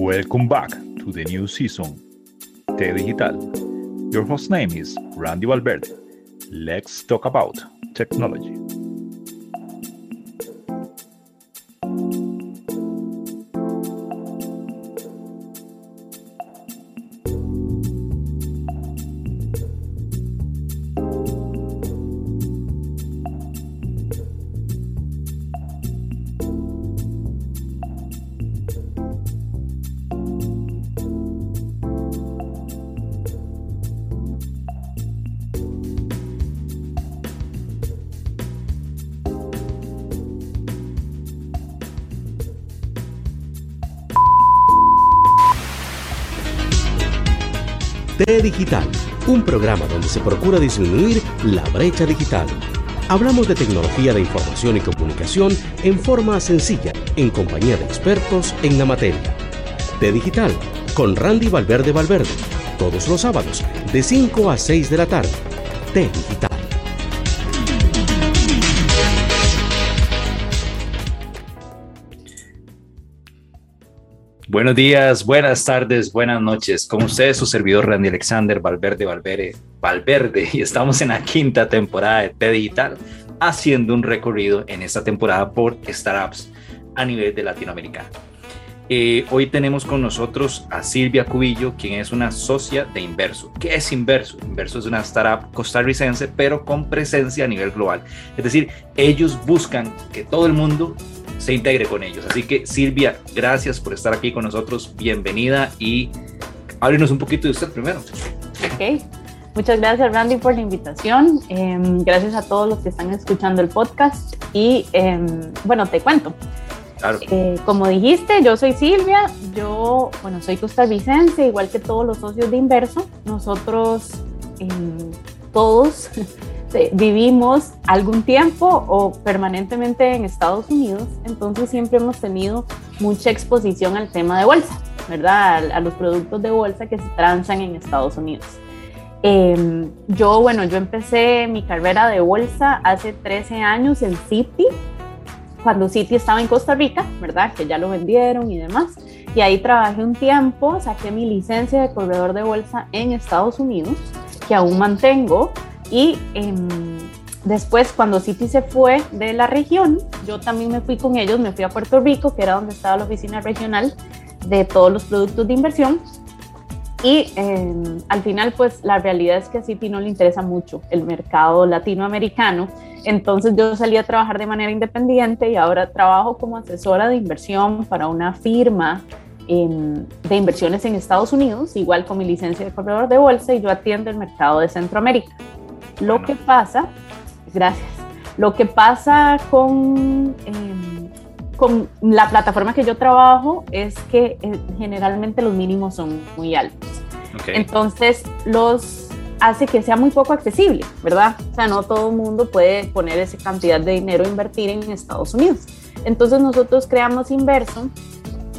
Welcome back to the new season, Te Digital. Your host name is Randy Valverde. Let's talk about technology. T Digital, un programa donde se procura disminuir la brecha digital. Hablamos de tecnología de información y comunicación en forma sencilla, en compañía de expertos en la materia. T Digital, con Randy Valverde Valverde, todos los sábados, de 5 a 6 de la tarde. T Digital. Buenos días, buenas tardes, buenas noches. Con ustedes su servidor Randy Alexander Valverde Valverde Valverde y estamos en la quinta temporada de T Digital haciendo un recorrido en esta temporada por startups a nivel de Latinoamérica. Eh, hoy tenemos con nosotros a Silvia Cubillo, quien es una socia de Inverso. ¿Qué es Inverso? Inverso es una startup costarricense, pero con presencia a nivel global. Es decir, ellos buscan que todo el mundo se integre con ellos. Así que Silvia, gracias por estar aquí con nosotros. Bienvenida y háblenos un poquito de usted primero. Ok. Muchas gracias Randy por la invitación. Em, gracias a todos los que están escuchando el podcast. Y em, bueno, te cuento. Claro. Eh, como dijiste, yo soy Silvia, yo, bueno, soy costarricense, igual que todos los socios de Inverso. Nosotros em, todos vivimos algún tiempo o permanentemente en Estados Unidos, entonces siempre hemos tenido mucha exposición al tema de bolsa, ¿verdad? A, los productos de bolsa que se transan en Estados Unidos. Em, yo, bueno, yo empecé mi carrera de bolsa hace 13 años en Citi, cuando Citi estaba en Costa Rica, ¿verdad? Que ya lo vendieron y demás. Y ahí trabajé un tiempo, saqué mi licencia de corredor de bolsa en Estados Unidos, que aún mantengo. Y em, después, cuando Citi se fue de la región, yo también me fui con ellos, me fui a Puerto Rico, que era donde estaba la oficina regional de todos los productos de inversión. Y em, al final, pues la realidad es que a Citi no le interesa mucho el mercado latinoamericano. Entonces yo salí a trabajar de manera independiente y ahora trabajo como asesora de inversión para una firma em, de inversiones en Estados Unidos, igual con mi licencia de corredor de bolsa y yo atiendo el mercado de Centroamérica. Lo que pasa, gracias, lo que pasa con, em, con la plataforma que yo trabajo es que eh, generalmente los mínimos son muy altos. Okay. Entonces, los hace que sea muy poco accesible, ¿verdad? O sea, no todo el mundo puede poner esa cantidad de dinero a invertir en Estados Unidos. Entonces, nosotros creamos Inverso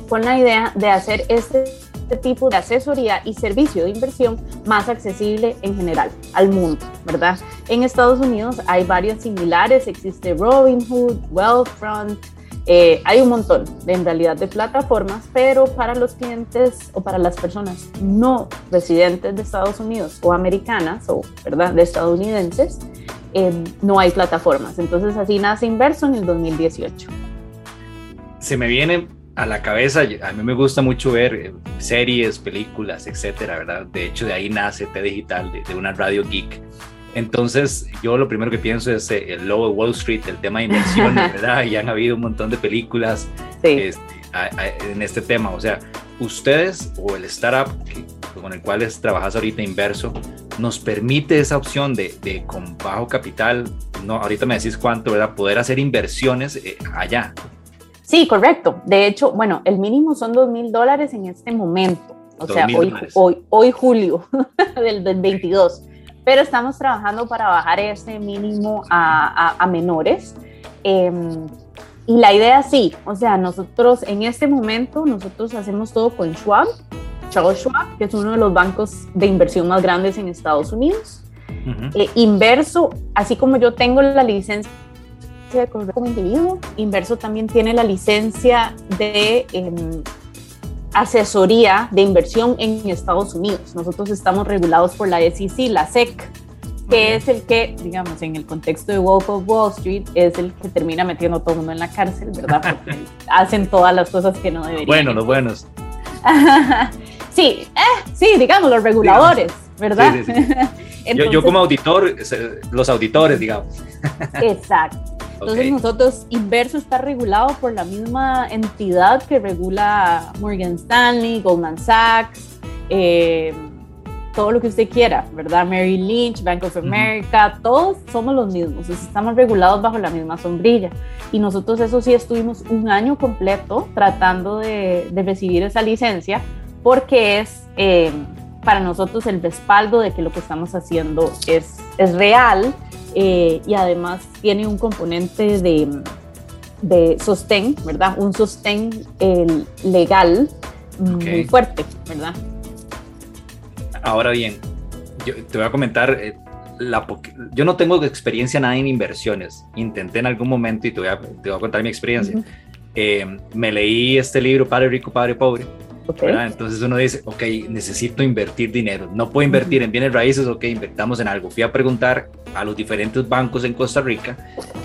con la idea de hacer este este tipo de asesoría y servicio de inversión más accesible en general al mundo, ¿verdad? En Estados Unidos hay varios similares, existe Robinhood, Wealthfront, eh, hay un montón de, en realidad de plataformas, pero para los clientes o para las personas no residentes de Estados Unidos o americanas o ¿verdad? de estadounidenses, eh, no hay plataformas. Entonces así nace Inverso en el 2018. Se me viene a la cabeza, a mí me gusta mucho ver eh, series, películas, etcétera, ¿verdad? De hecho, de ahí nace T Digital, de, de una radio geek. Entonces, yo lo primero que pienso es eh, el logo de Wall Street, el tema de inversiones, ¿verdad? Y han habido un montón de películas Sí. este, a- a- en este tema. O sea, ustedes o el startup con el cual trabajas ahorita inverso, nos permite esa opción de, de con bajo capital, no, ahorita me decís cuánto, ¿verdad? Poder hacer inversiones eh, allá. Sí, correcto. De hecho, bueno, el mínimo son dos mil dólares en este momento. O sea, 2,000 hoy, hoy, hoy julio del, del 22. Pero estamos trabajando para bajar ese mínimo a, a- a menores. Em, y la idea sí, o sea, nosotros en este momento, nosotros hacemos todo con Schwab, Charles Schwab, que es uno de los bancos de inversión más grandes en Estados Unidos. Ujú. Eh, inverso, así como yo tengo la licencia de correr como individuo, Inverso también tiene la licencia de, em, asesoría de inversión en Estados Unidos. Nosotros estamos regulados por la SEC, la SEC, que es el que, digamos, en el contexto de Wolf of Wall Street, es el que termina metiendo a todo el mundo en la cárcel, ¿verdad? Porque hacen todas las cosas que no deberían. Bueno, los buenos. sí, eh, sí, digamos, los reguladores, ¿verdad? Sí, sí, Entonces, yo, como auditor, los auditores, digamos. Exacto. Entonces okay. nosotros, Inverso está regulado por la misma entidad que regula Morgan Stanley, Goldman Sachs, eh, todo lo que usted quiera, ¿verdad? Mary Lynch, Bank of America, uh -huh. todos somos los mismos, estamos regulados bajo la misma sombrilla. Y nosotros eso sí estuvimos un año completo tratando de, de recibir esa licencia porque es... Eh, para nosotros el respaldo de que lo que estamos haciendo es, es real eh, y además tiene un componente de, de sostén, ¿verdad? Un sostén eh, legal okay. muy fuerte, ¿verdad? Ahora bien, yo te voy a comentar, eh, la yo no tengo experiencia nada en inversiones, intenté en algún momento y te voy a, te voy a contar mi experiencia. Uh -huh. me leí este libro, Padre Rico, Padre Pobre, Okay. Entonces uno dice, ok, necesito invertir dinero, no puedo invertir uh -huh. en bienes raíces, ok, invertamos en algo. Fui a preguntar a los diferentes bancos en Costa Rica,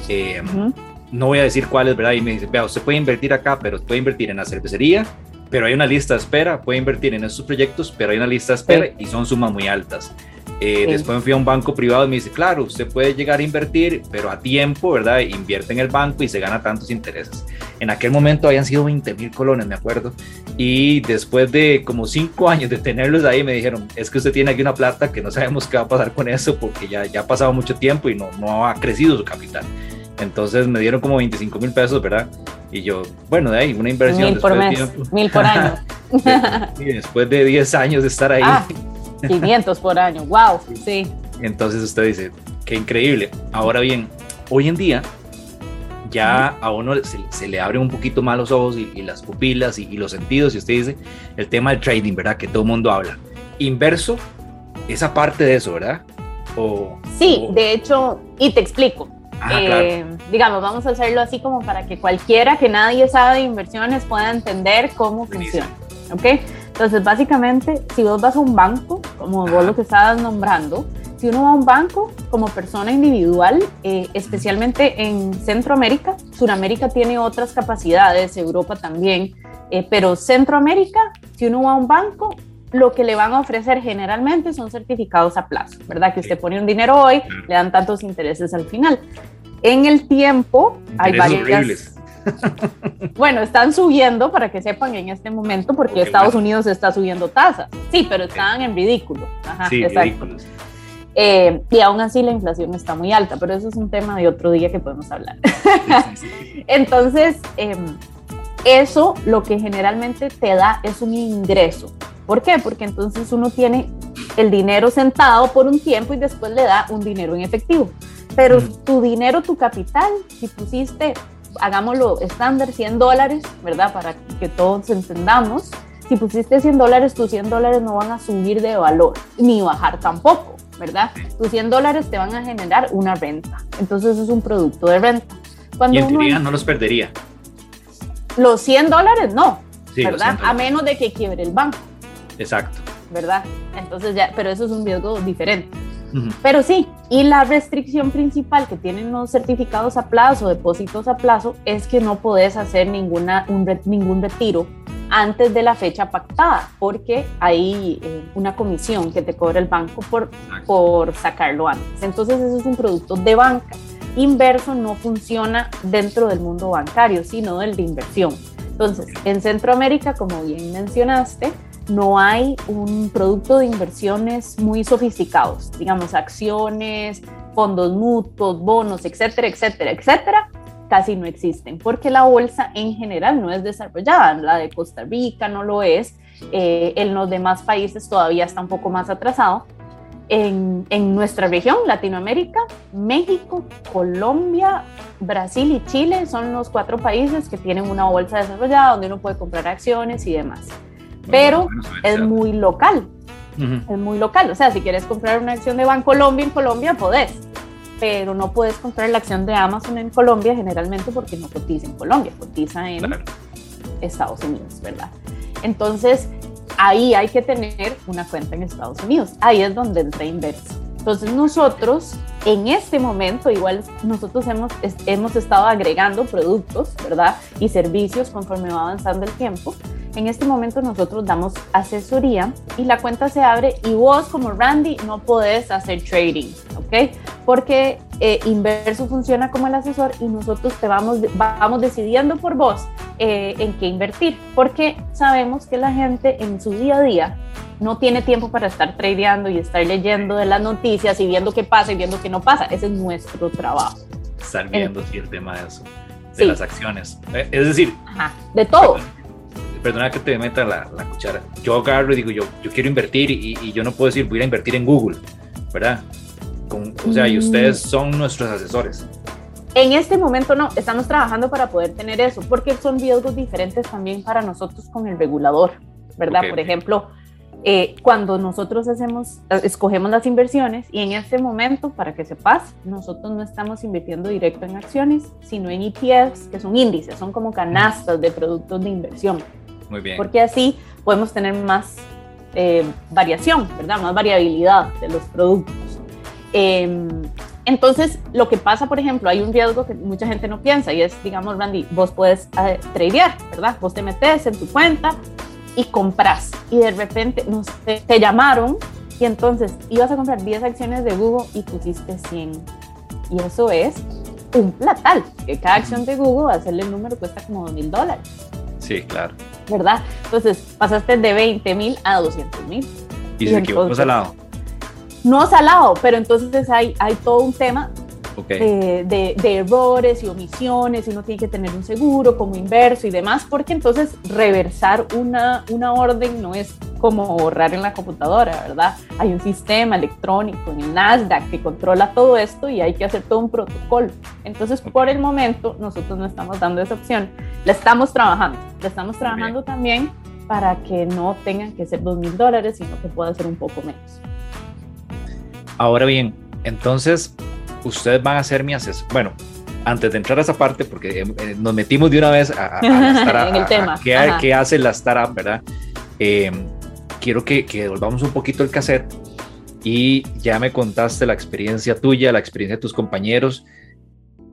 eh, uh -huh. no voy a decir cuáles, ¿verdad? Y me dice, vea, usted puede invertir acá, pero puede invertir en la cervecería, pero hay una lista de espera, puede invertir en estos proyectos, pero hay una lista de espera sí. y son sumas muy altas. Eh, sí. Después fui a un banco privado y me dice, claro, usted puede llegar a invertir, pero a tiempo, ¿verdad? Invierte en el banco y se gana tantos intereses. En aquel momento habían sido 20 mil colones, me acuerdo. Y después de como cinco años de tenerlos ahí, me dijeron, es que usted tiene aquí una plata que no sabemos qué va a pasar con eso porque ya, ya ha pasado mucho tiempo y no, no ha crecido su capital. Entonces me dieron como 25 mil pesos, ¿verdad? Y yo, bueno, de ahí, una inversión. Mil por mes, mil por año. y después de 10 años de estar ahí. Ah, 500 por año, wow, sí. Entonces usted dice, qué increíble. Ahora bien, hoy en día ya a uno se, se, le abren un poquito más los ojos y, y las pupilas y, y, los sentidos y usted dice el tema del trading, ¿verdad? Que todo el mundo habla. Inverso, esa parte de eso, ¿verdad? O, sí, o... de hecho, y te explico. Eh, claro. Digamos, vamos a hacerlo así como para que cualquiera que nadie sabe de inversiones pueda entender cómo funciona. ¿Ok? Entonces, básicamente, si vos vas a un banco, como Ajá. vos lo que estabas nombrando, si uno va a un banco como persona individual, eh, especialmente en Centroamérica, Suramérica tiene otras capacidades, Europa también, eh, pero Centroamérica, si uno va a un banco, lo que le van a ofrecer generalmente son certificados a plazo, ¿verdad? Que usted pone un dinero hoy, le dan tantos intereses al final. En el tiempo hay varias... Horribles. bueno, están subiendo para que sepan en este momento porque okay, Estados bueno. Unidos está subiendo tasas. Sí, pero están en ridículo. Ajá, sí, exacto. ridículos. Eh, y aún así la inflación está muy alta, pero eso es un tema de otro día que podemos hablar. Entonces, eh, eso lo que generalmente te da es un ingreso. ¿Por qué? Porque entonces uno tiene el dinero sentado por un tiempo y después le da un dinero en efectivo. Pero mm. tu dinero, tu capital, si pusiste, hagámoslo estándar, 100 dólares, ¿verdad? Para que todos entendamos, si pusiste 100 dólares, tus 100 dólares no van a subir de valor, ni bajar tampoco. ¿verdad? Tus 100 dólares te van a generar una renta. Entonces es un producto de renta. Cuando y en teoría no los perdería. Los 100 dólares no, sí, ¿verdad? A menos de que quiebre el banco. Exacto. ¿Verdad? Entonces ya, pero eso es un riesgo diferente. Uh -huh. Pero sí, y la restricción principal que tienen los certificados a plazo, depósitos a plazo, es que no podés hacer ninguna, un, ningún retiro antes de la fecha pactada, porque hay eh, una comisión que te cobra el banco por, por sacarlo antes. Entonces, eso es un producto de banca. Inverso no funciona dentro del mundo bancario, sino del de inversión. Entonces, en Centroamérica, como bien mencionaste, no hay un producto de inversiones muy sofisticados, digamos acciones, fondos mutuos, bonos, etcétera, etcétera, etcétera, casi no existen, porque la bolsa en general no es desarrollada, la de Costa Rica no lo es, eh, en los demás países todavía está un poco más atrasado. En, en, nuestra región, Latinoamérica, México, Colombia, Brasil y Chile son los cuatro países que tienen una bolsa desarrollada donde uno puede comprar acciones y demás. Pero bueno, es muy local, uh -huh. es muy local. O sea, si quieres comprar una acción de Bancolombia en Colombia, podés pero no puedes comprar la acción de Amazon en Colombia generalmente porque no cotiza en Colombia, cotiza en claro. Estados Unidos, ¿verdad? Entonces, ahí hay que tener una cuenta en Estados Unidos. Ahí es donde entra inverso. Entonces nosotros en este momento, igual nosotros hemos, hemos estado agregando productos, ¿verdad? Y servicios conforme va avanzando el tiempo. En este momento nosotros damos asesoría y la cuenta se abre y vos como Randy no podés hacer trading, ¿ok? Porque eh, Inverso funciona como el asesor y nosotros te vamos, vamos decidiendo por vos eh, en qué invertir, porque sabemos que la gente en su día a día no tiene tiempo para estar tradeando y estar leyendo de las noticias y viendo qué pasa y viendo qué no pasa. Ese es nuestro trabajo. Estar viendo el tema de eso, de las acciones. Eh, es decir, de todo. Perdona, que te meta la, cuchara. Yo agarro y digo, yo, yo quiero invertir y, yo no puedo decir, voy a invertir en Google, ¿verdad? o sea, y ustedes mm. son nuestros asesores. En este momento no, estamos trabajando para poder tener eso, porque son riesgos diferentes también para nosotros con el regulador, ¿verdad? Por ejemplo, eh, cuando nosotros hacemos, escogemos las inversiones y en este momento, para que sepas, nosotros no estamos invirtiendo directo en acciones, sino en ETFs, que son índices, son como canastas de productos de inversión. Muy bien. Porque así podemos tener más eh, variación, ¿verdad? Más variabilidad de los productos. Em, entonces, lo que pasa, por ejemplo, hay un riesgo que mucha gente no piensa y es, digamos, Randy, vos puedes eh, tradear, ¿verdad? Vos te metes en tu cuenta, y compras y de repente no sé, te llamaron y entonces ibas a comprar 10 acciones de Google y pusiste 100. Y eso es un platal, que cada acción de Google, hacerle el número, cuesta como 2 mil dólares. Sí, claro. ¿Verdad? Entonces pasaste de 20 mil a 200 mil. Y, se equivocó salado. No salado, pero entonces hay, hay todo un tema eh, de, errores y omisiones, y uno tiene que tener un seguro como inverso y demás, porque entonces reversar una, una orden no es como borrar en la computadora, ¿verdad? Hay un sistema electrónico en el Nasdaq que controla todo esto y hay que hacer todo un protocolo. Entonces, por el momento, nosotros no estamos dando esa opción. La estamos trabajando, estamos trabajando también para que no tengan que ser dos mil dólares, sino que pueda ser un poco menos. Ahora bien, entonces, ustedes van a ser mi asesor. Bueno, antes de entrar a esa parte, porque eh, eh, nos metimos de una vez a, en el tema. ¿qué, hace la startup, verdad? Eh, quiero que, que volvamos un poquito el cassette y ya me contaste la experiencia tuya, la experiencia de tus compañeros.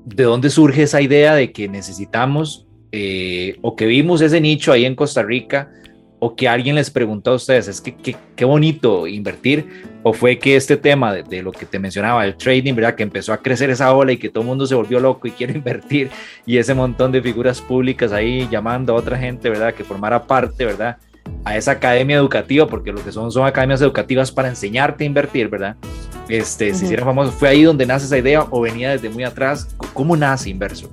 ¿De dónde surge esa idea de que necesitamos o que vimos ese nicho ahí en Costa Rica? o que alguien les preguntó a ustedes, es que qué bonito invertir, o fue que este tema de, lo que te mencionaba, el trading, ¿verdad? Que empezó a crecer esa ola y que todo el mundo se volvió loco y quiere invertir, y ese montón de figuras públicas ahí llamando a otra gente, ¿verdad? Que formara parte, ¿verdad? A esa academia educativa, porque lo que son son academias educativas para enseñarte a invertir, ¿verdad? Este, si hicieron famosos, ¿fue ahí donde nace esa idea o venía desde muy atrás? ¿Cómo nace Inverso?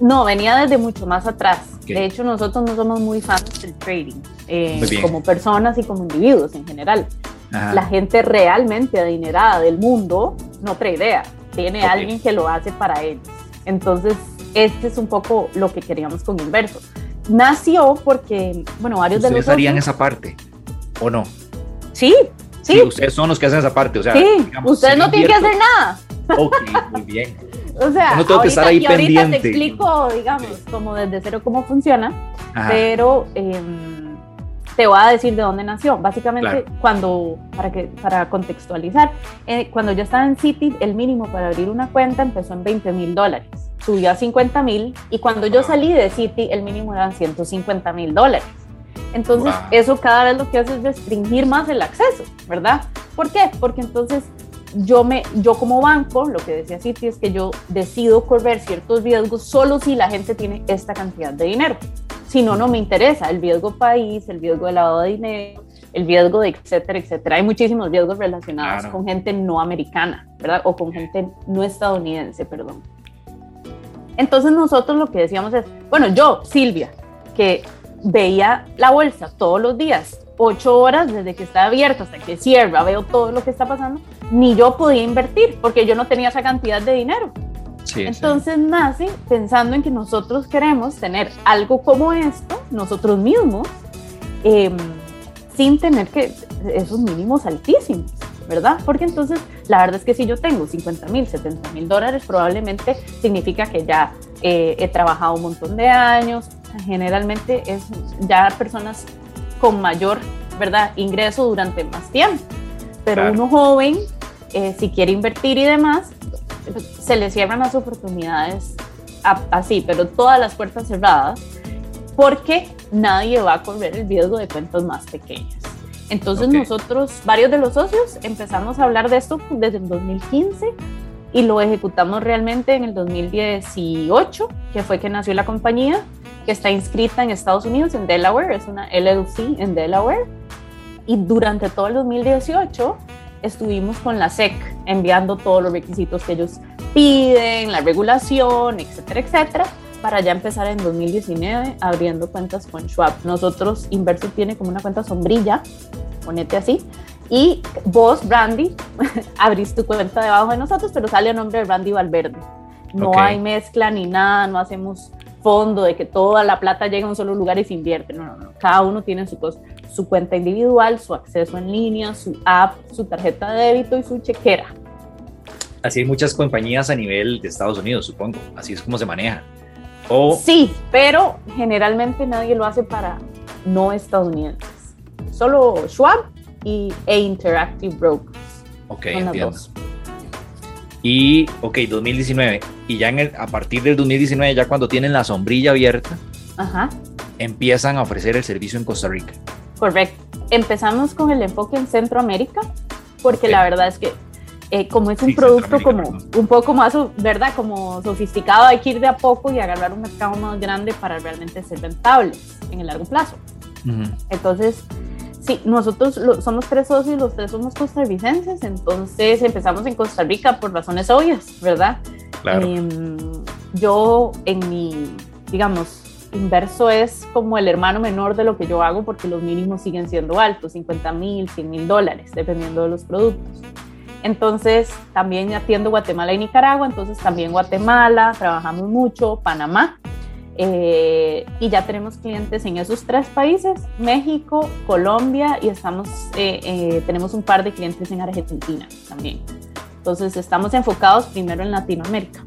No, venía desde mucho más atrás. De hecho, nosotros no somos muy fans del trading, eh, como personas y como individuos en general. La gente realmente adinerada del mundo no tradea, tiene alguien que lo hace para ellos. Entonces, este es un poco lo que queríamos con Inverso. Nació porque, bueno, varios de. ¿Ustedes harían esa parte o no? Sí, sí. ustedes son los que hacen esa parte, o sea... Sí, ustedes no tienen que hacer nada. Ok, muy bien. O sea, no tengo que estar ahí ahorita te explico, digamos, como desde cero cómo funciona, pero em, te voy a decir de dónde nació. Básicamente, cuando, para, que, para contextualizar, eh, cuando yo estaba en City, el mínimo para abrir una cuenta empezó en 20 mil dólares, subió a 50 mil y cuando yo salí de City, el mínimo eran 150 mil dólares. Entonces, eso cada vez lo que hace es restringir más el acceso, ¿verdad? ¿Por qué? Porque entonces yo, me, yo como banco, lo que decía Citi es que yo decido correr ciertos riesgos solo si la gente tiene esta cantidad de dinero. Si no, no me interesa el riesgo país, el riesgo de lavado de dinero, el riesgo de etcétera, etcétera. Hay muchísimos riesgos relacionados con gente no americana, ¿verdad? O con gente no estadounidense, perdón. Entonces nosotros lo que decíamos es, bueno, yo, Silvia, que veía la bolsa todos los días, ocho horas desde que está abierto hasta que cierra, veo todo lo que está pasando, ni yo podía invertir porque yo no tenía esa cantidad de dinero. Entonces nace pensando en que nosotros queremos tener algo como esto, nosotros mismos, em, sin tener que esos mínimos altísimos, ¿verdad? Porque entonces la verdad es que si yo tengo 50 mil, 70 mil dólares, probablemente significa que ya eh, he trabajado un montón de años, generalmente es ya personas con mayor, ¿verdad? Ingreso durante más tiempo. Pero uno joven, eh, si quiere invertir y demás, se le cierran las oportunidades así, pero todas las puertas cerradas, porque nadie va a correr el riesgo de cuentas más pequeñas. Entonces nosotros, varios de los socios, empezamos a hablar de esto desde el 2015 y lo ejecutamos realmente en el 2018, que fue que nació la compañía, que está inscrita en Estados Unidos, en Delaware, es una LLC en Delaware. Y durante todo el 2018 estuvimos con la SEC enviando todos los requisitos que ellos piden, la regulación, etcétera, etcétera, para ya empezar en 2019 abriendo cuentas con Schwab. Nosotros, Inverso tiene como una cuenta sombrilla, ponete así, y vos, Brandy, abrís tu cuenta debajo de nosotros, pero sale el nombre de Brandy Valverde. No hay mezcla ni nada, no hacemos fondo de que toda la plata llega a un solo lugar y se invierte. No, no, no. Cada uno tiene su, su cuenta individual, su acceso en línea, su app, su tarjeta de débito y su chequera. Así hay muchas compañías a nivel de Estados Unidos, supongo. Así es como se maneja. Sí, pero generalmente nadie lo hace para no estadounidenses. Solo Schwab y, e Interactive Brokers. Ok, entiendo. Y, ok, 2019. Y ya en el, a partir del 2019, ya cuando tienen la sombrilla abierta, empiezan a ofrecer el servicio en Costa Rica. Correcto. Empezamos con el enfoque en Centroamérica, porque la verdad es que eh, como es un producto como un poco más, ¿verdad? Como sofisticado, hay que ir de a poco y agarrar un mercado más grande para realmente ser rentable en el largo plazo. Entonces, sí, nosotros somos tres socios, los tres somos costarricenses, entonces empezamos en Costa Rica por razones obvias, ¿verdad? Claro. Em, yo en mi, digamos, inverso es como el hermano menor de lo que yo hago porque los mínimos siguen siendo altos, 50 mil, 100 mil dólares, dependiendo de los productos. Entonces, también atiendo Guatemala y Nicaragua, entonces también Guatemala, trabajamos mucho, Panamá, eh, y ya tenemos clientes en esos tres países, México, Colombia, y estamos, eh, eh, tenemos un par de clientes en Argentina también. Entonces, estamos enfocados primero en Latinoamérica.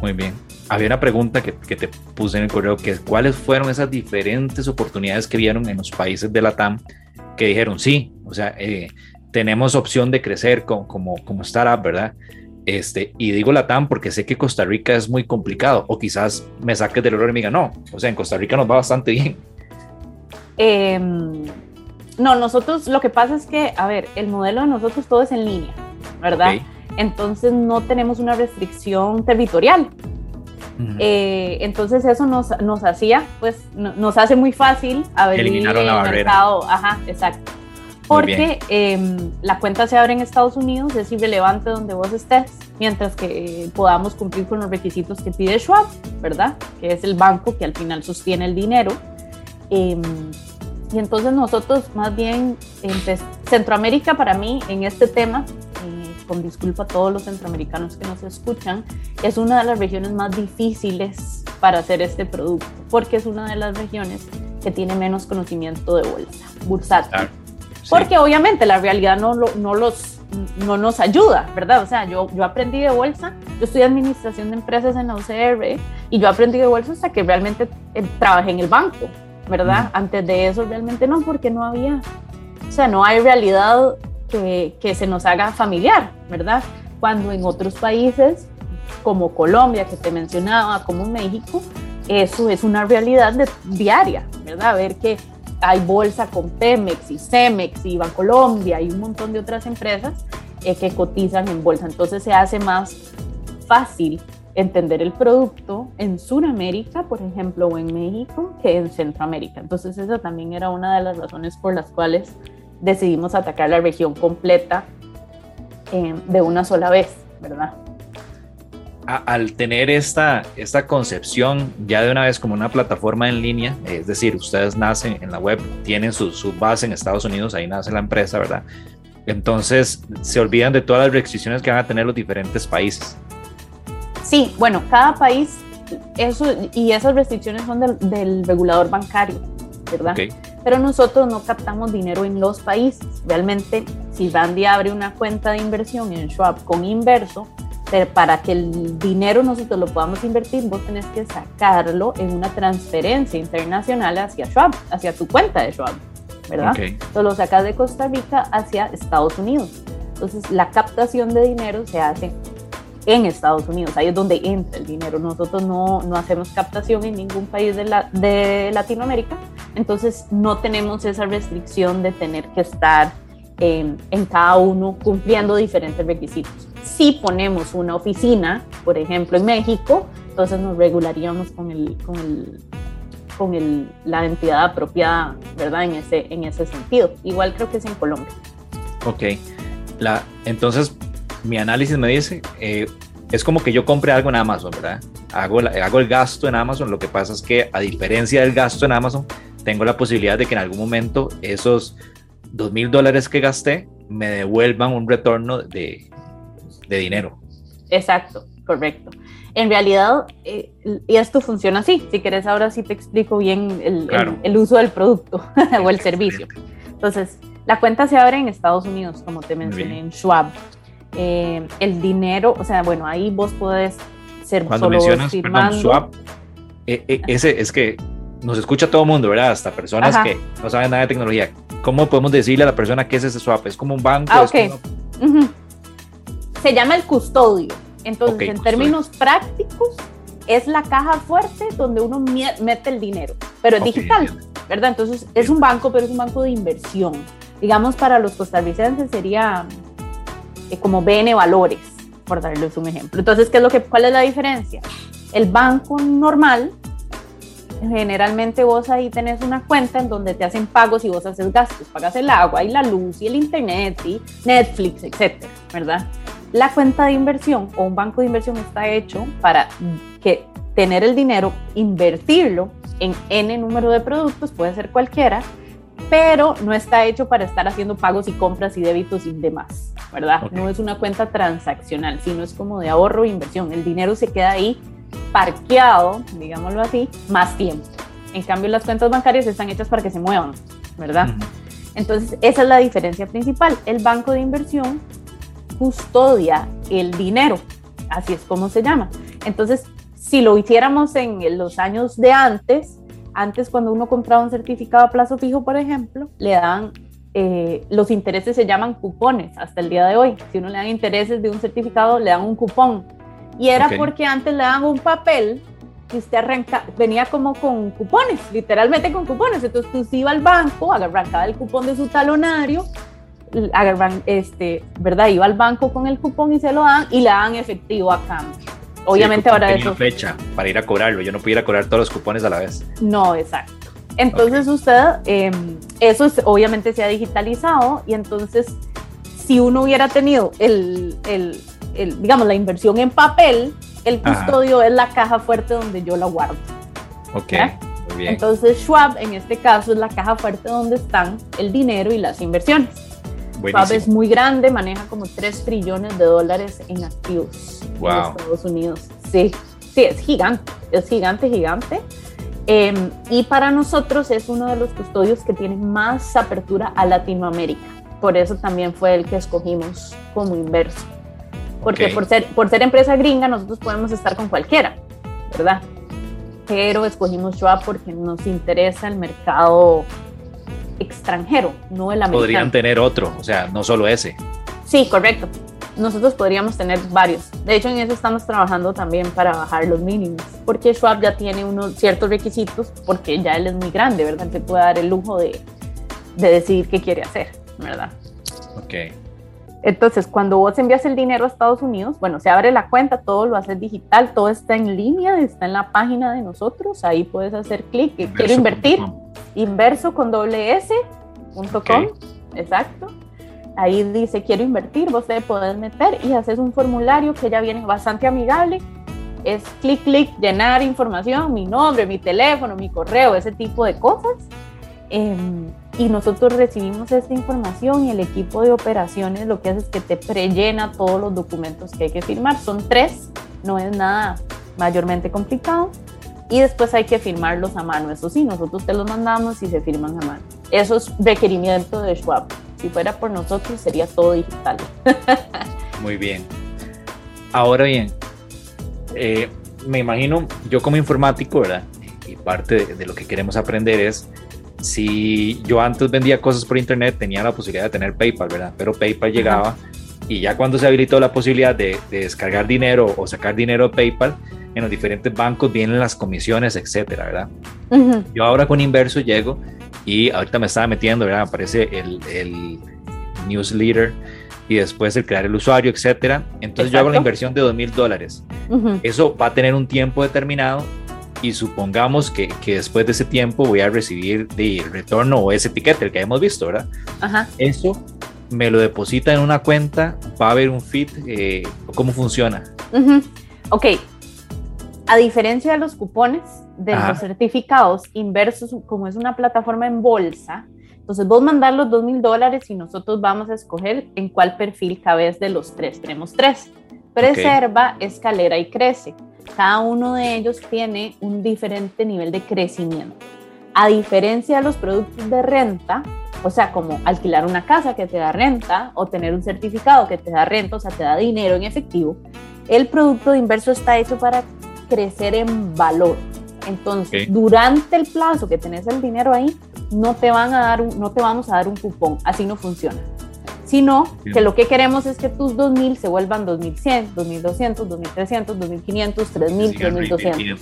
Muy bien. Había una pregunta que, que te puse en el correo, que es cuáles fueron esas diferentes oportunidades que vieron en los países de la TAM que dijeron sí, o sea, tenemos opción de crecer como, como, como startup, ¿verdad? Este, y digo Latam porque sé que Costa Rica es muy complicado, o quizás me saques del error y me diga, no, o sea, en Costa Rica nos va bastante bien. Em, no, nosotros lo que pasa es que, a ver, el modelo de nosotros todo es en línea, ¿verdad? Entonces no tenemos una restricción territorial. Eh, entonces eso nos, nos hacía, pues nos hace muy fácil abrir Eliminaron la barrera. Mercado. Ajá, exacto porque em, la cuenta se abre en Estados Unidos, es irrelevante donde vos estés, mientras que podamos cumplir con los requisitos que pide Schwab, ¿verdad? Que es el banco que al final sostiene el dinero. Em, y entonces nosotros más bien, Centroamérica para mí en este tema, eh, con disculpa a todos los centroamericanos que nos escuchan, es una de las regiones más difíciles para hacer este producto, porque es una de las regiones que tiene menos conocimiento de bolsa, bursátil. Porque obviamente la realidad no, no, los, no nos ayuda, ¿verdad? O sea, yo, yo aprendí de bolsa, yo estudié administración de empresas en la UCR y yo aprendí de bolsa hasta que realmente eh, trabajé en el banco, ¿verdad? Antes de eso realmente no, porque no había, o sea, no hay realidad que, que se nos haga familiar, ¿verdad? Cuando en otros países, como Colombia, que te mencionaba, como México, eso es una realidad de, diaria, ¿verdad? Ver que hay bolsa con Pemex y Cemex y Bancolombia y un montón de otras empresas eh, que cotizan en bolsa. Entonces se hace más fácil entender el producto en Sudamérica, por ejemplo, o en México, que en Centroamérica. Entonces esa también era una de las razones por las cuales decidimos atacar la región completa eh, de una sola vez, ¿verdad? Al tener esta, esta concepción ya de una vez como una plataforma en línea, es decir, ustedes nacen en la web, tienen su, su, base en Estados Unidos, ahí nace la empresa, ¿verdad? Entonces se olvidan de todas las restricciones que van a tener los diferentes países. Sí, bueno, cada país, eso, y esas restricciones son del, del regulador bancario, ¿verdad? Pero nosotros no captamos dinero en los países. Realmente, si Randy abre una cuenta de inversión en Schwab con inverso, pero para que el dinero nosotros lo podamos invertir, vos tenés que sacarlo en una transferencia internacional hacia Schwab, hacia tu cuenta de Schwab, ¿verdad? Entonces lo sacas de Costa Rica hacia Estados Unidos. Entonces la captación de dinero se hace en Estados Unidos, ahí es donde entra el dinero. Nosotros no, no hacemos captación en ningún país de, la, de Latinoamérica, entonces no tenemos esa restricción de tener que estar en cada uno cumpliendo diferentes requisitos. Si ponemos una oficina, por ejemplo, en México, entonces nos regularíamos con, el, con, el, con el, la entidad apropiada, ¿verdad? En ese, en ese sentido. Igual creo que es en Colombia. Ok. La, entonces, mi análisis me dice, eh, es como que yo compre algo en Amazon, ¿verdad? Hago, hago el gasto en Amazon, lo que pasa es que a diferencia del gasto en Amazon, tengo la posibilidad de que en algún momento esos dos mil dólares que gasté me devuelvan un retorno de, de dinero. Exacto, correcto. En realidad, eh, y esto funciona así. Si quieres, ahora sí te explico bien el, el, uso del producto o el servicio. Entonces, la cuenta se abre en Estados Unidos, como te mencioné, en Schwab. Eh, el dinero, o sea, bueno, ahí vos podés ser Cuando solo mencionas, firmando. Schwab, eh, ese es que nos escucha todo el mundo, ¿verdad? Hasta personas que no saben nada de tecnología. ¿Cómo podemos decirle a la persona qué es ese swap? ¿Es como un banco? Ah, Se llama el custodio. Entonces, en términos prácticos, es la caja fuerte donde uno mete el dinero, pero es digital, ¿verdad? Entonces, es un banco, pero es un banco de inversión. Digamos, para los costarricenses sería eh, como BN Valores, por darles un ejemplo. Entonces, ¿qué es lo que, ¿cuál es la diferencia? El banco normal generalmente vos ahí tenés una cuenta en donde te hacen pagos y vos haces gastos, pagas el agua y la luz y el internet y Netflix, etcétera, ¿verdad? La cuenta de inversión o un banco de inversión está hecho para que tener el dinero, invertirlo en N número de productos, puede ser cualquiera, pero no está hecho para estar haciendo pagos y compras y débitos y demás, ¿verdad? No es una cuenta transaccional, sino es como de ahorro e inversión. El dinero se queda ahí parqueado, digámoslo así, más tiempo. En cambio, las cuentas bancarias están hechas para que se muevan, ¿verdad? Entonces, esa es la diferencia principal. El banco de inversión custodia el dinero, así es como se llama. Entonces, si lo hiciéramos en los años de antes, antes cuando uno compraba un certificado a plazo fijo, por ejemplo, le dan, eh, los intereses se llaman cupones hasta el día de hoy. Si uno le dan intereses de un certificado, le dan un cupón y era porque antes le daban un papel y usted arranca, venía como con cupones, literalmente con cupones. Entonces usted iba al banco, arrancaba el cupón de su talonario, agarran, este, ¿verdad? Iba al banco con el cupón y se lo dan y le dan efectivo a cambio. Obviamente ahora eso. fecha para ir a cobrarlo. Yo no pudiera cobrar todos los cupones a la vez. No, exacto. Entonces usted, em, eso es, obviamente se ha digitalizado y entonces si uno hubiera tenido el, el digamos, la inversión en papel, el custodio es la caja fuerte donde yo la guardo. Ok. Muy bien. Entonces Schwab en este caso es la caja fuerte donde están el dinero y las inversiones. Schwab es muy grande, maneja como 3 trillones de dólares en activos en Estados Unidos. Sí, sí, es gigante, es gigante, gigante. Em, y para nosotros es uno de los custodios que tiene más apertura a Latinoamérica. Por eso también fue el que escogimos como inverso porque por, ser, por ser empresa gringa nosotros podemos estar con cualquiera, ¿verdad? Pero escogimos Schwab porque nos interesa el mercado extranjero, no el americano. Podrían tener otro, o sea, no solo ese. Sí, correcto. Nosotros podríamos tener varios. De hecho, en eso estamos trabajando también para bajar los mínimos, porque Schwab ya tiene unos ciertos requisitos, porque ya él es muy grande, ¿verdad? Se puede dar el lujo de, de decidir qué quiere hacer, ¿verdad? Ok. Entonces, cuando vos envías el dinero a Estados Unidos, bueno, se abre la cuenta, todo lo haces digital, todo está en línea, está en la página de nosotros, ahí puedes hacer clic, quiero invertir, inverso con doble s, exacto. Ahí dice quiero invertir, vos te podés meter y haces un formulario que ya viene bastante amigable. Es clic, clic, llenar información, mi nombre, mi teléfono, mi correo, ese tipo de cosas. Em, y nosotros recibimos esta información y el equipo de operaciones lo que hace es que te prellena todos los documentos que hay que firmar. Son tres, no es nada mayormente complicado. Y después hay que firmarlos a mano. Eso sí, nosotros te los mandamos y se firman a mano. Eso es requerimiento de Schwab. Si fuera por nosotros sería todo digital. Muy bien. Ahora bien, eh, me imagino, yo como informático, ¿verdad? Y parte de, de lo que queremos aprender es si yo antes vendía cosas por internet, tenía la posibilidad de tener PayPal, ¿verdad? Pero PayPal llegaba y ya cuando se habilitó la posibilidad de, descargar dinero o sacar dinero de PayPal, en los diferentes bancos vienen las comisiones, etcétera, ¿verdad? Yo ahora con Inverso llego y ahorita me estaba metiendo, ¿verdad? Aparece el, el newsletter y después el crear el usuario, etcétera. Entonces yo hago la inversión de dos mil dólares. Eso va a tener un tiempo determinado y supongamos que, que, después de ese tiempo voy a recibir el retorno o ese etiquete, el que hemos visto, ¿verdad? Ajá. Eso me lo deposita en una cuenta, va a haber un feed, eh, ¿cómo funciona? Ok, a diferencia de los cupones, de los certificados inversos, como es una plataforma en bolsa, entonces vos mandar los dos mil dólares y nosotros vamos a escoger en cuál perfil cabes de los tres. Tenemos tres. Preserva, escalera y crece. Cada uno de ellos tiene un diferente nivel de crecimiento. A diferencia de los productos de renta, o sea, como alquilar una casa que te da renta o tener un certificado que te da renta, o sea, te da dinero en efectivo, el producto de inverso está hecho para crecer en valor. Entonces, durante el plazo que tenés el dinero ahí, no te, van a dar no te vamos a dar un cupón, así no funciona sino que lo que queremos es que tus 2.000 se vuelvan 2.100, 2.200, 2.300, 2.500, 3.000, 3.200.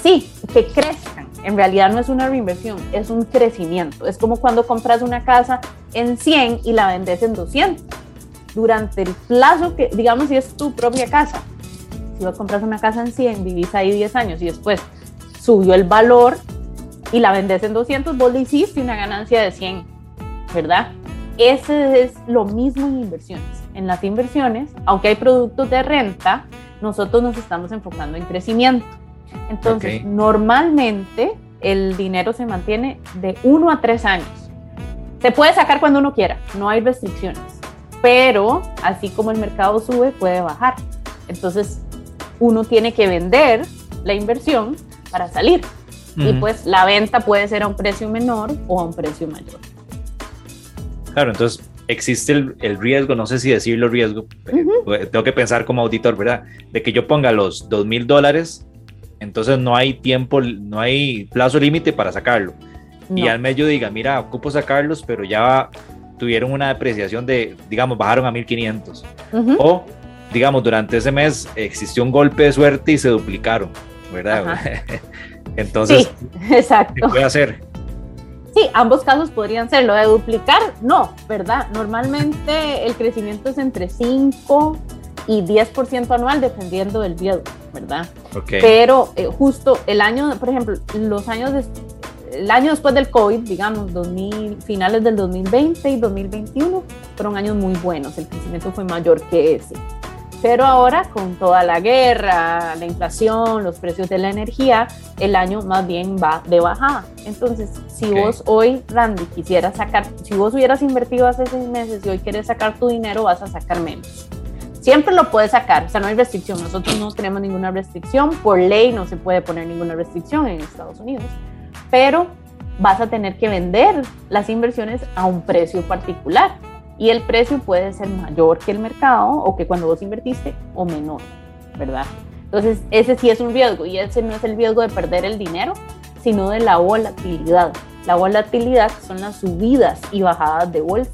Sí, que crezcan. En realidad no es una reinversión, es un crecimiento. Es como cuando compras una casa en 100 y la vendes en 200. Durante el plazo que, digamos, si es tu propia casa, si vos compras una casa en 100, vivís ahí 10 años y después subió el valor y la vendes en 200, vos le hiciste una ganancia de 100, ¿verdad? Ese es lo mismo en inversiones. En las inversiones, aunque hay productos de renta, nosotros nos estamos enfocando en crecimiento. Entonces, normalmente el dinero se mantiene de uno a tres años. Se puede sacar cuando uno quiera, no hay restricciones, pero así como el mercado sube, puede bajar. Entonces, uno tiene que vender la inversión para salir. Y pues la venta puede ser a un precio menor o a un precio mayor. Claro, entonces existe el, riesgo, no sé si decirlo riesgo, tengo que pensar como auditor, ¿verdad? De que yo ponga los dos mil dólares, entonces no hay tiempo, no hay plazo límite para sacarlo. Y al mes yo diga, mira, ocupo sacarlos, pero ya tuvieron una depreciación de, digamos, bajaron a 1500. O, digamos, durante ese mes existió un golpe de suerte y se duplicaron, ¿verdad? Entonces, exacto. ¿qué puede hacer? Sí, ambos casos podrían ser. Lo de duplicar, no, ¿verdad? Normalmente el crecimiento es entre 5 y 10% anual dependiendo del riesgo, ¿verdad? Okay. Pero eh, justo el año, por ejemplo, los años el año después del COVID, digamos, 2000, finales del 2020 y 2021, fueron años muy buenos. El crecimiento fue mayor que ese. Pero ahora con toda la guerra, la inflación, los precios de la energía, el año más bien va de bajada. Entonces, si vos hoy, Randy, quisieras sacar, si vos hubieras invertido hace seis meses y hoy quieres sacar tu dinero, vas a sacar menos. Siempre lo puedes sacar, o sea, no hay restricción. Nosotros no tenemos ninguna restricción. Por ley no se puede poner ninguna restricción en Estados Unidos. Pero vas a tener que vender las inversiones a un precio particular y el precio puede ser mayor que el mercado o que cuando vos invertiste o menor, ¿verdad? Entonces, ese sí es un riesgo y ese no es el riesgo de perder el dinero, sino de la volatilidad. La volatilidad son las subidas y bajadas de bolsa.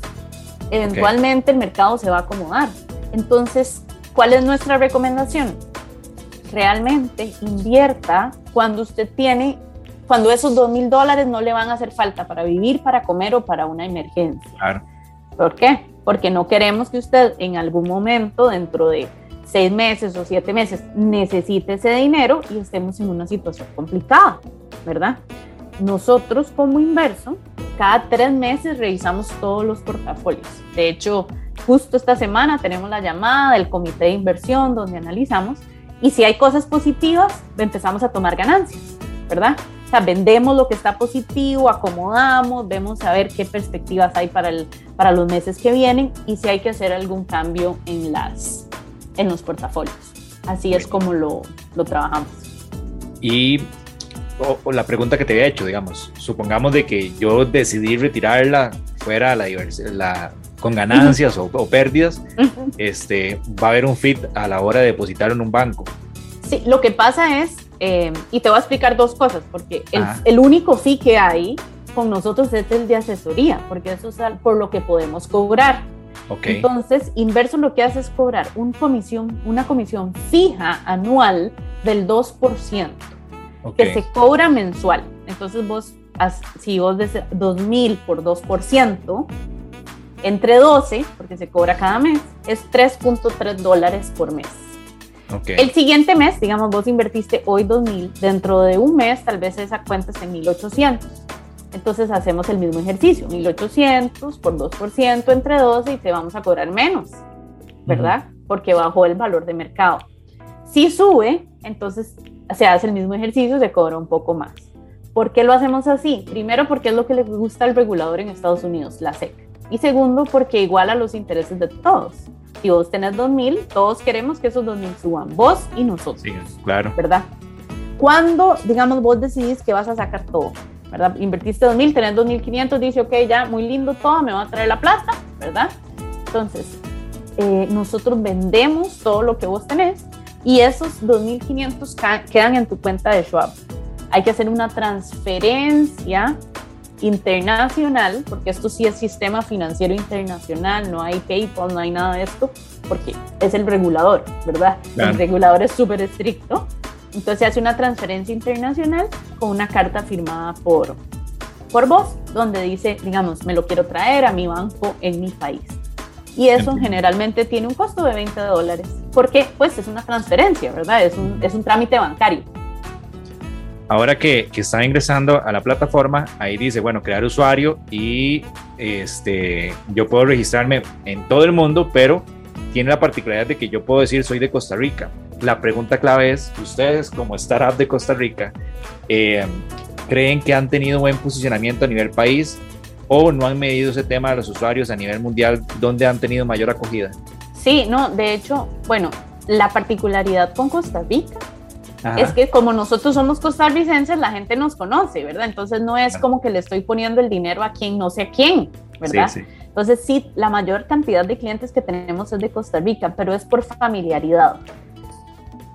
Eventualmente el mercado se va a acomodar. Entonces, ¿cuál es nuestra recomendación? Realmente invierta cuando usted tiene, cuando esos dos mil dólares no le van a hacer falta para vivir, para comer o para una emergencia. Claro. ¿Por qué? Porque no queremos que usted en algún momento, dentro de seis meses o siete meses, necesite ese dinero y estemos en una situación complicada, ¿verdad? Nosotros como inverso, cada tres meses revisamos todos los portafolios. De hecho, justo esta semana tenemos la llamada del comité de inversión donde analizamos y si hay cosas positivas, empezamos a tomar ganancias, ¿verdad? O sea, vendemos lo que está positivo, acomodamos, vemos a ver qué perspectivas hay para, el, para los meses que vienen y si hay que hacer algún cambio en, las, en los portafolios. Así es como lo, lo trabajamos. Y o, la pregunta que te había hecho, digamos, supongamos de que yo decidí retirarla fuera la, la con ganancias o, pérdidas, este, va a haber un fit a la hora de depositar en un banco. Sí, lo que pasa es, eh, y te voy a explicar dos cosas, porque el, el, único fee que hay con nosotros es el de asesoría, porque eso es por lo que podemos cobrar. Okay. Entonces, Inverso lo que hace es cobrar un comisión, una comisión fija anual del 2%, que se cobra mensual. Entonces, vos, si vos des 2.000 por 2%, entre 12, porque se cobra cada mes, es 3.3 dólares por mes. Okay. El siguiente mes, digamos, vos invertiste hoy 2.000, dentro de un mes tal vez esa cuenta esté en 1.800. Entonces hacemos el mismo ejercicio, 1800 por 2% entre 12 y te vamos a cobrar menos, ¿verdad? Porque bajó el valor de mercado. Si sube, entonces se hace el mismo ejercicio, se cobra un poco más. ¿Por qué lo hacemos así? Primero porque es lo que le gusta al regulador en Estados Unidos, la SEC. Y segundo porque iguala los intereses de todos. Si vos tenés 2.000, todos queremos que esos 2.000 suban, vos y nosotros. Sí, claro. ¿Verdad? Cuando, digamos, vos decidís que vas a sacar todo, ¿verdad? Invertiste 2.000, tenés 2.500, dice, ok, ya, muy lindo todo, me va a traer la plata, ¿verdad? Entonces, eh, nosotros vendemos todo lo que vos tenés y esos 2.500 quedan en tu cuenta de Schwab. Hay que hacer una transferencia internacional, porque esto sí es sistema financiero internacional, no hay PayPal, no hay nada de esto, porque es el regulador, ¿verdad? El regulador es súper estricto. Entonces se hace una transferencia internacional con una carta firmada por, por vos, donde dice, digamos, me lo quiero traer a mi banco en mi país. Y eso generalmente tiene un costo de 20 dólares, porque pues es una transferencia, ¿verdad? Es un, es un trámite bancario. Ahora que, que está ingresando a la plataforma, ahí dice, bueno, crear usuario y este, yo puedo registrarme en todo el mundo, pero tiene la particularidad de que yo puedo decir soy de Costa Rica la pregunta clave es, ustedes como startup de Costa Rica, eh, ¿creen que han tenido buen posicionamiento a nivel país o no han medido ese tema de los usuarios a nivel mundial donde han tenido mayor acogida? Sí, no, de hecho, bueno, la particularidad con Costa Rica es que como nosotros somos costarricenses, la gente nos conoce, ¿verdad? Entonces no es como que le estoy poniendo el dinero a quien no sé a quién, ¿verdad? Sí, sí. Entonces sí, la mayor cantidad de clientes que tenemos es de Costa Rica, pero es por familiaridad.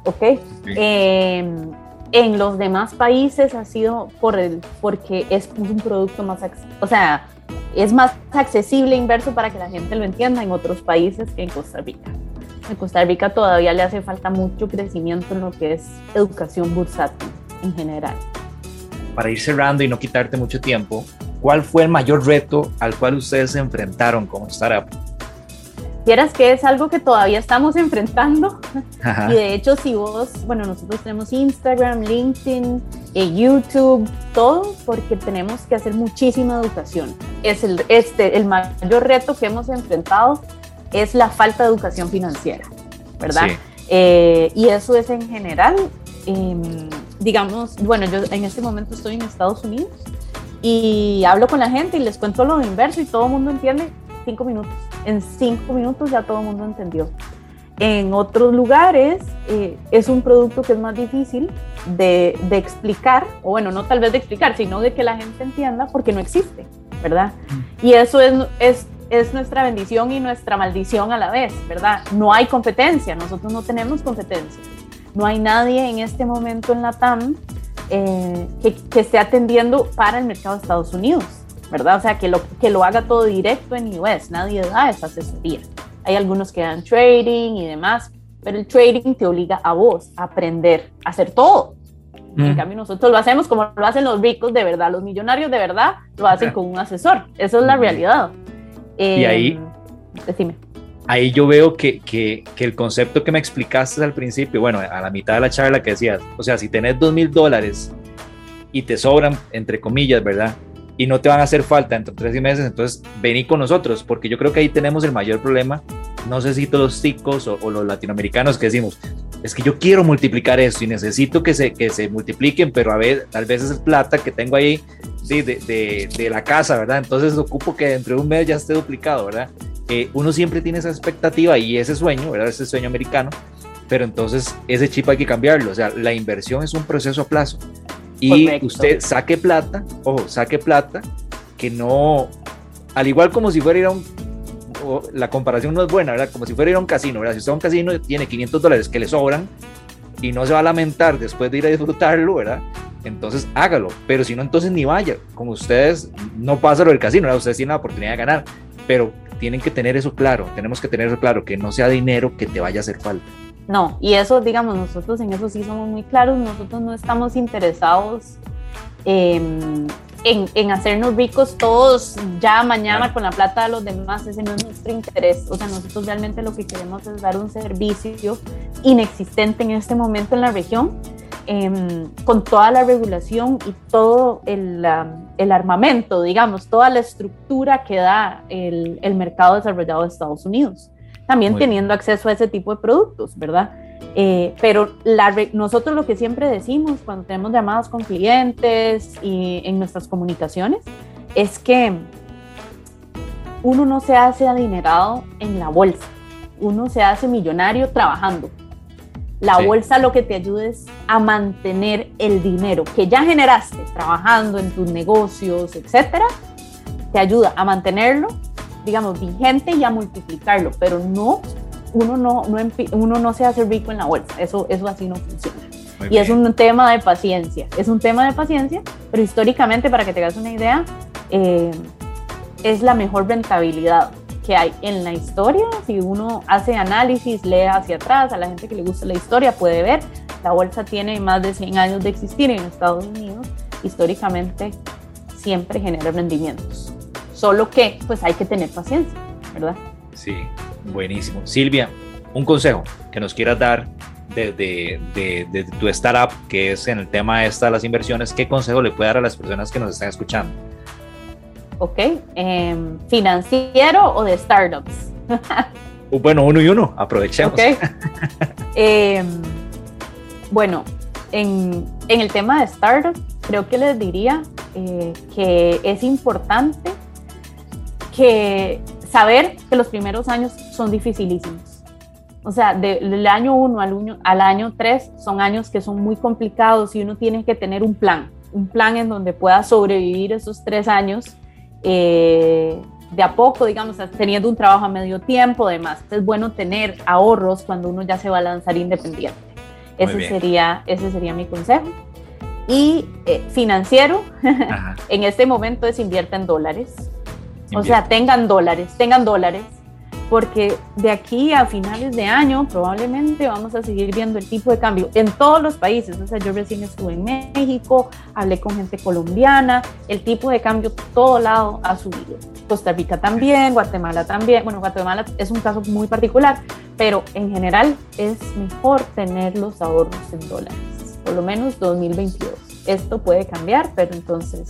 ¿ok? Em, en los demás países ha sido por el, porque es un producto más, o sea, es más accesible inverso para que la gente lo entienda en otros países que en Costa Rica. En Costa Rica todavía le hace falta mucho crecimiento en lo que es educación bursátil en general. Para ir cerrando y no quitarte mucho tiempo, ¿cuál fue el mayor reto al cual ustedes se enfrentaron como startup? Quieras que es algo que todavía estamos enfrentando. Y de hecho, si vos, bueno, nosotros tenemos Instagram, LinkedIn, eh, YouTube, todo, porque tenemos que hacer muchísima educación. Es el, este, el mayor reto que hemos enfrentado es la falta de educación financiera, ¿verdad? Eh, y eso es en general, em, digamos, bueno, yo en este momento estoy en Estados Unidos y hablo con la gente y les cuento lo inverso y todo el mundo entiende cinco minutos. En cinco minutos ya todo el mundo entendió. En otros lugares eh, es un producto que es más difícil de, de, explicar, o bueno, no tal vez de explicar, sino de que la gente entienda porque no existe, ¿verdad? Y eso es, es, es nuestra bendición y nuestra maldición a la vez, ¿verdad? No hay competencia, nosotros no tenemos competencia. No hay nadie en este momento en la TAM eh, que, que esté atendiendo para el mercado de Estados Unidos. ¿verdad? O sea, que lo, que lo haga todo directo en US, nadie da esa asesoría. Hay algunos que dan trading y demás, pero el trading te obliga a vos a aprender a hacer todo. En mm. cambio, nosotros lo hacemos como lo hacen los ricos de verdad, los millonarios de verdad lo hacen con un asesor. Esa es la realidad. Y ahí, em, decime. Ahí yo veo que, que, que, el concepto que me explicaste al principio, bueno, a la mitad de la charla que decías, o sea, si tenés dos mil dólares y te sobran, entre comillas, ¿verdad? y no te van a hacer falta dentro de tres meses, entonces vení con nosotros, porque yo creo que ahí tenemos el mayor problema. No sé si todos los ticos o, los latinoamericanos que decimos, es que yo quiero multiplicar esto y necesito que se, que se multipliquen, pero a ver, tal vez es plata que tengo ahí de, de, de, la casa, ¿verdad? Entonces ocupo que dentro de un mes ya esté duplicado, ¿verdad? Eh, uno siempre tiene esa expectativa y ese sueño, ¿verdad? Ese sueño americano, pero entonces ese chip hay que cambiarlo, o sea, la inversión es un proceso a plazo y usted saque plata, ojo, saque plata, que no, al igual como si fuera ir a un, la comparación no es buena, ¿verdad? Como si fuera ir a un casino, ¿verdad? Si usted va a un casino tiene 500 dólares que le sobran y no se va a lamentar después de ir a disfrutarlo, ¿verdad? entonces hágalo. Pero si no, entonces ni vaya. Como ustedes, no pasa lo del casino, ustedes tienen la oportunidad de ganar, pero tienen que tener eso claro. Tenemos que tener eso claro, que no sea dinero que te vaya a hacer falta. No, y eso, digamos, nosotros en eso sí somos muy claros. Nosotros no estamos interesados en, en, hacernos ricos todos ya mañana con la plata de los demás. Ese no es nuestro interés. O sea, nosotros realmente lo que queremos es dar un servicio inexistente en este momento en la región Em, con toda la regulación y todo el, el, armamento, digamos, toda la estructura que da el, el mercado desarrollado de Estados Unidos, también teniendo acceso a ese tipo de productos, ¿verdad? Eh, pero la, nosotros lo que siempre decimos cuando tenemos llamadas con clientes y en nuestras comunicaciones es que uno no se hace adinerado en la bolsa, uno se hace millonario trabajando. La bolsa lo que te ayuda es a mantener el dinero que ya generaste trabajando en tus negocios, etcétera, te ayuda a mantenerlo, digamos, vigente y a multiplicarlo, pero no uno no, no uno no se hace rico en la bolsa, eso, eso así no funciona. y es un tema de paciencia, es un tema de paciencia, pero históricamente, para que te hagas una idea, eh, es la mejor rentabilidad que hay en la historia. Si uno hace análisis, lee hacia atrás, a la gente que le gusta la historia puede ver, la bolsa tiene más de 100 años de existir en Estados Unidos, históricamente siempre genera rendimientos. Solo que pues hay que tener paciencia, ¿verdad? Sí, buenísimo. Silvia, un consejo que nos quieras dar desde de, de, tu startup, que es en el tema de estas las inversiones, ¿qué consejo le puede dar a las personas que nos están escuchando? ¿ok? Em, ¿Financiero o de startups? Uh, bueno, uno y uno, aprovechemos. Okay. Em, bueno, en, en, el tema de startups, creo que les diría eh, que es importante que saber que los primeros años son dificilísimos. O sea, del año 1 al, al año 3 son años que son muy complicados y uno tiene que tener un plan, un plan en donde pueda sobrevivir esos tres años eh, de a poco, digamos, teniendo un trabajo a medio tiempo, además. Es bueno tener ahorros cuando uno ya se va a lanzar independiente. Ese sería, ese sería mi consejo. Y eh, financiero, en este momento es invierta en dólares. O sea, tengan dólares, tengan dólares porque de aquí a finales de año probablemente vamos a seguir viendo el tipo de cambio en todos los países. O sea, yo recién estuve en México, hablé con gente colombiana, el tipo de cambio todo lado ha subido. Costa Rica también, Guatemala también. Bueno, Guatemala es un caso muy particular, pero en general es mejor tener los ahorros en dólares, por lo menos 2022. Esto puede cambiar, pero entonces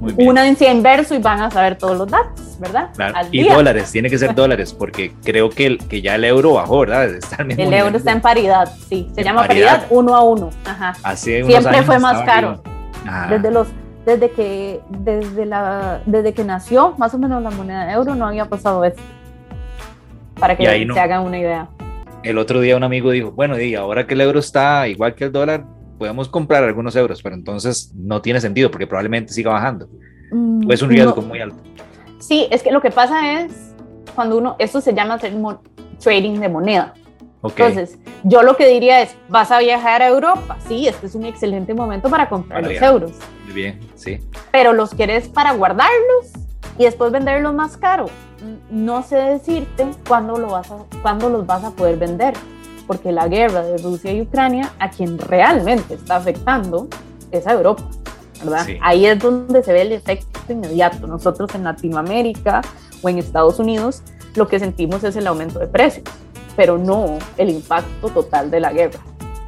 una en inverso y van a saber todos los datos, ¿verdad? Y dólares, tiene que ser dólares, porque creo que, el, que ya el euro bajó, ¿verdad? el, euro está en paridad, sí, se llama paridad. uno a uno. Ajá. Siempre fue más caro. Desde los desde que desde la desde que nació más o menos la moneda de euro no había pasado eso para que se hagan una idea el otro día un amigo dijo bueno y ahora que el euro está igual que el dólar podemos comprar algunos euros, pero entonces no tiene sentido porque probablemente siga bajando. Mm, es un riesgo muy alto. Sí, es que lo que pasa es cuando uno, esto se llama trading de moneda. Entonces, yo lo que diría es, vas a viajar a Europa, sí, este es un excelente momento para comprar los euros. Muy bien, sí. Pero los quieres para guardarlos y después venderlos más caro. No sé decirte cuándo, lo vas a, cuándo los vas a poder vender porque la guerra de Rusia y Ucrania a quien realmente está afectando es a Europa, ¿verdad? Ahí es donde se ve el efecto inmediato. Nosotros en Latinoamérica o en Estados Unidos lo que sentimos es el aumento de precios, pero no el impacto total de la guerra,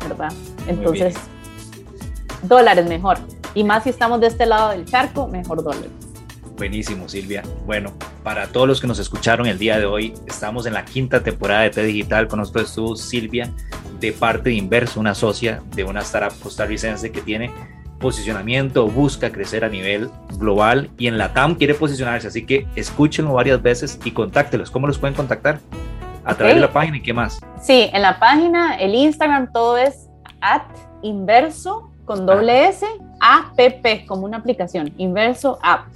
¿verdad? Entonces, dólares mejor. Y más si estamos de este lado del charco, mejor dólares. Buenísimo, Silvia. Bueno, para todos los que nos escucharon el día de hoy, estamos en la quinta temporada de T Digital. Con nosotros estuvo Silvia, de parte de Inverso, una socia de una startup costarricense que tiene posicionamiento, busca crecer a nivel global y en la TAM quiere posicionarse. Así que escúchenlo varias veces y contáctelos. ¿Cómo los pueden contactar? A través de la página y qué más. Sí, en la página, el Instagram, todo es at inverso con doble S, app, como una aplicación, inverso app.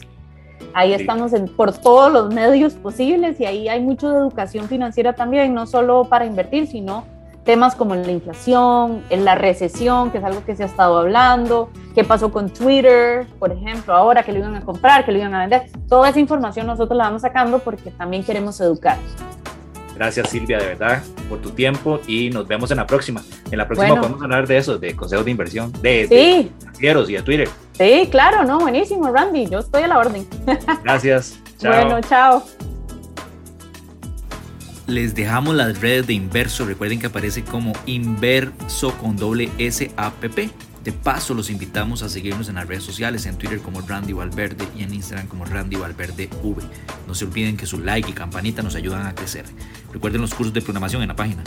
Ahí estamos por todos los medios posibles y ahí hay mucho de educación financiera también, no solo para invertir, sino temas como la inflación, la recesión, que es algo que se ha estado hablando, qué pasó con Twitter, por ejemplo, ahora que lo iban a comprar, que lo iban a vender. Toda esa información nosotros la vamos sacando porque también queremos educar. Gracias Silvia, de verdad, por tu tiempo y nos vemos en la próxima. En la próxima podemos hablar de eso, de consejos de inversión, de, sí. y de Twitter. Sí, claro, no, buenísimo, Randy, yo estoy a la orden. Gracias. Chao. Bueno, chao. Les dejamos las redes de Inverso. Recuerden que aparece como Inverso con doble S A P P. De paso, los invitamos a seguirnos en las redes sociales, en Twitter como Randy Valverde y en Instagram como Randy Valverde V. No se olviden que su like y campanita nos ayudan a crecer. Recuerden los cursos de programación en la página.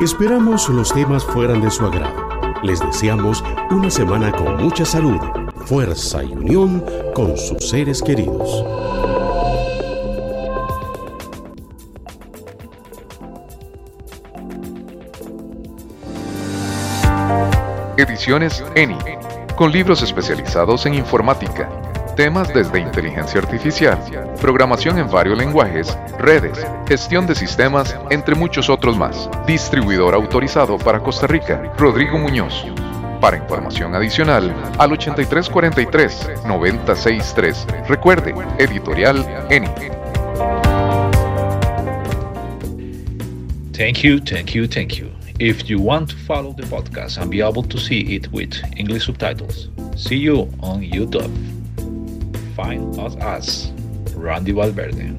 Esperamos los temas fueran de su agrado. Les deseamos una semana con mucha salud, fuerza y unión con sus seres queridos. Ediciones ENI, con libros especializados en informática Temas desde inteligencia artificial, programación en varios lenguajes, redes, gestión de sistemas, entre muchos otros más. Distribuidor autorizado para Costa Rica, Rodrigo Muñoz. Para información adicional, al 8343-963. Recuerde, editorial ENI. Thank you, thank you, thank you. If you want to follow the podcast and be able to see it with English subtitles, see you on YouTube. find us as Randy Valverde.